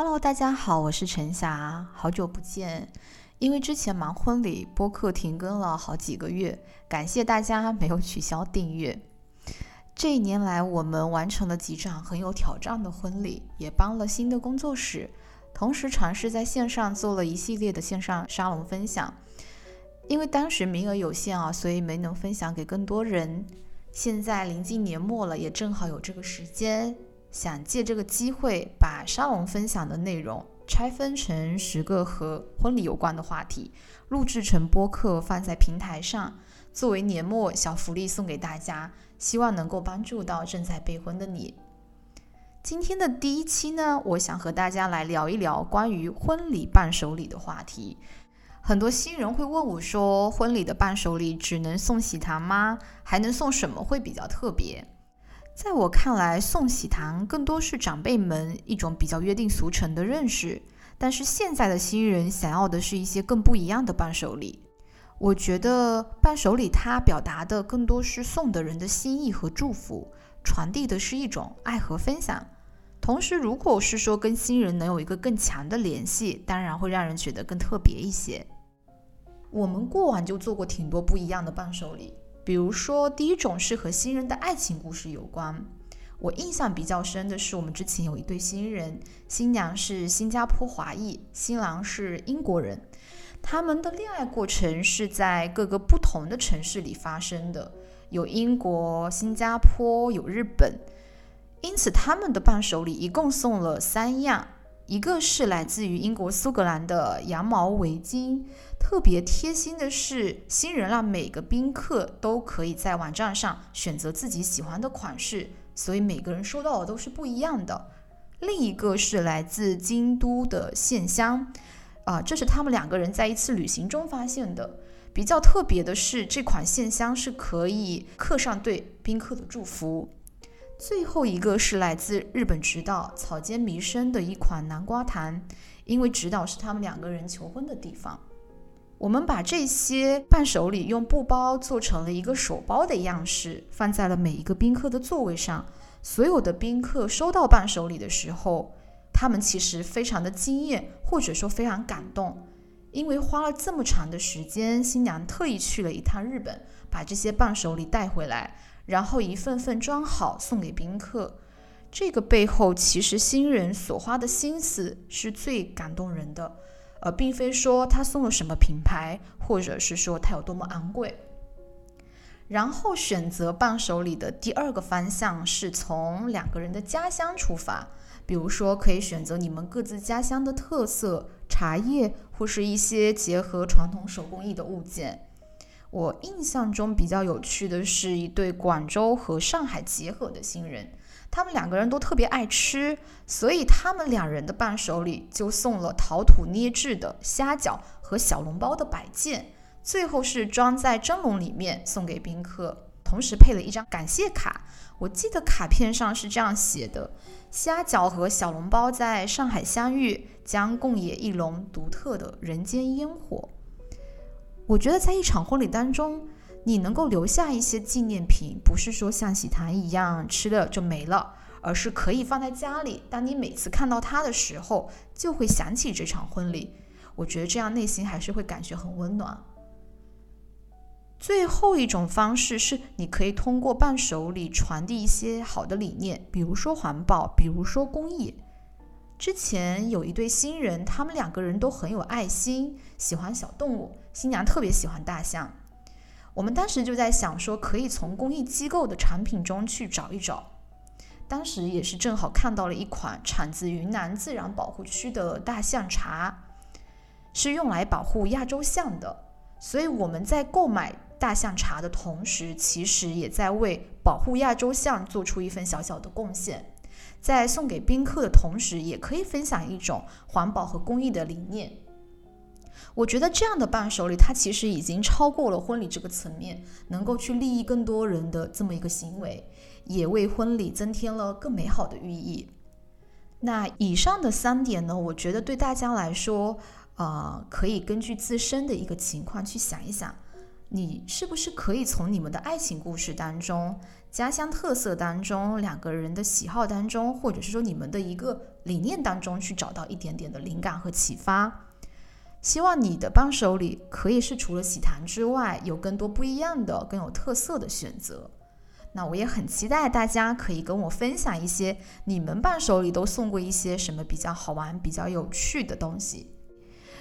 Hello，大家好，我是陈霞，好久不见。因为之前忙婚礼，播客停更了好几个月，感谢大家没有取消订阅。这一年来，我们完成了几场很有挑战的婚礼，也帮了新的工作室，同时尝试在线上做了一系列的线上沙龙分享。因为当时名额有限啊，所以没能分享给更多人。现在临近年末了，也正好有这个时间，想借这个机会把沙龙分享的内容。拆分成十个和婚礼有关的话题，录制成播客放在平台上，作为年末小福利送给大家，希望能够帮助到正在备婚的你。今天的第一期呢，我想和大家来聊一聊关于婚礼伴手礼的话题。很多新人会问我说，婚礼的伴手礼只能送喜糖吗？还能送什么会比较特别？在我看来，送喜糖更多是长辈们一种比较约定俗成的认识，但是现在的新人想要的是一些更不一样的伴手礼。我觉得伴手礼它表达的更多是送的人的心意和祝福，传递的是一种爱和分享。同时，如果是说跟新人能有一个更强的联系，当然会让人觉得更特别一些。我们过往就做过挺多不一样的伴手礼。比如说，第一种是和新人的爱情故事有关。我印象比较深的是，我们之前有一对新人，新娘是新加坡华裔，新郎是英国人。他们的恋爱过程是在各个不同的城市里发生的，有英国、新加坡，有日本。因此，他们的伴手礼一共送了三样。一个是来自于英国苏格兰的羊毛围巾，特别贴心的是，新人让每个宾客都可以在网站上选择自己喜欢的款式，所以每个人收到的都是不一样的。另一个是来自京都的线香，啊，这是他们两个人在一次旅行中发现的。比较特别的是，这款线香是可以刻上对宾客的祝福。最后一个是来自日本直岛草间弥生的一款南瓜糖，因为直岛是他们两个人求婚的地方。我们把这些伴手礼用布包做成了一个手包的样式，放在了每一个宾客的座位上。所有的宾客收到伴手礼的时候，他们其实非常的惊艳，或者说非常感动，因为花了这么长的时间，新娘特意去了一趟日本，把这些伴手礼带回来。然后一份份装好送给宾客，这个背后其实新人所花的心思是最感动人的，而并非说他送了什么品牌，或者是说他有多么昂贵。然后选择伴手礼的第二个方向是从两个人的家乡出发，比如说可以选择你们各自家乡的特色茶叶，或是一些结合传统手工艺的物件。我印象中比较有趣的是一对广州和上海结合的新人，他们两个人都特别爱吃，所以他们两人的伴手礼就送了陶土捏制的虾饺和小笼包的摆件，最后是装在蒸笼里面送给宾客，同时配了一张感谢卡。我记得卡片上是这样写的：虾饺和小笼包在上海相遇，将共冶一笼独特的人间烟火。我觉得在一场婚礼当中，你能够留下一些纪念品，不是说像喜糖一样吃了就没了，而是可以放在家里。当你每次看到它的时候，就会想起这场婚礼。我觉得这样内心还是会感觉很温暖。最后一种方式是，你可以通过伴手礼传递一些好的理念，比如说环保，比如说公益。之前有一对新人，他们两个人都很有爱心，喜欢小动物。新娘特别喜欢大象。我们当时就在想说，可以从公益机构的产品中去找一找。当时也是正好看到了一款产自云南自然保护区的大象茶，是用来保护亚洲象的。所以我们在购买大象茶的同时，其实也在为保护亚洲象做出一份小小的贡献。在送给宾客的同时，也可以分享一种环保和公益的理念。我觉得这样的伴手礼，它其实已经超过了婚礼这个层面，能够去利益更多人的这么一个行为，也为婚礼增添了更美好的寓意。那以上的三点呢，我觉得对大家来说，呃，可以根据自身的一个情况去想一想，你是不是可以从你们的爱情故事当中、家乡特色当中、两个人的喜好当中，或者是说你们的一个理念当中去找到一点点的灵感和启发？希望你的伴手礼可以是除了喜糖之外，有更多不一样的、更有特色的选择。那我也很期待大家可以跟我分享一些你们伴手礼都送过一些什么比较好玩、比较有趣的东西。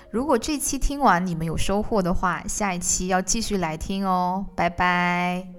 如果这期听完你们有收获的话，下一期要继续来听哦，拜拜。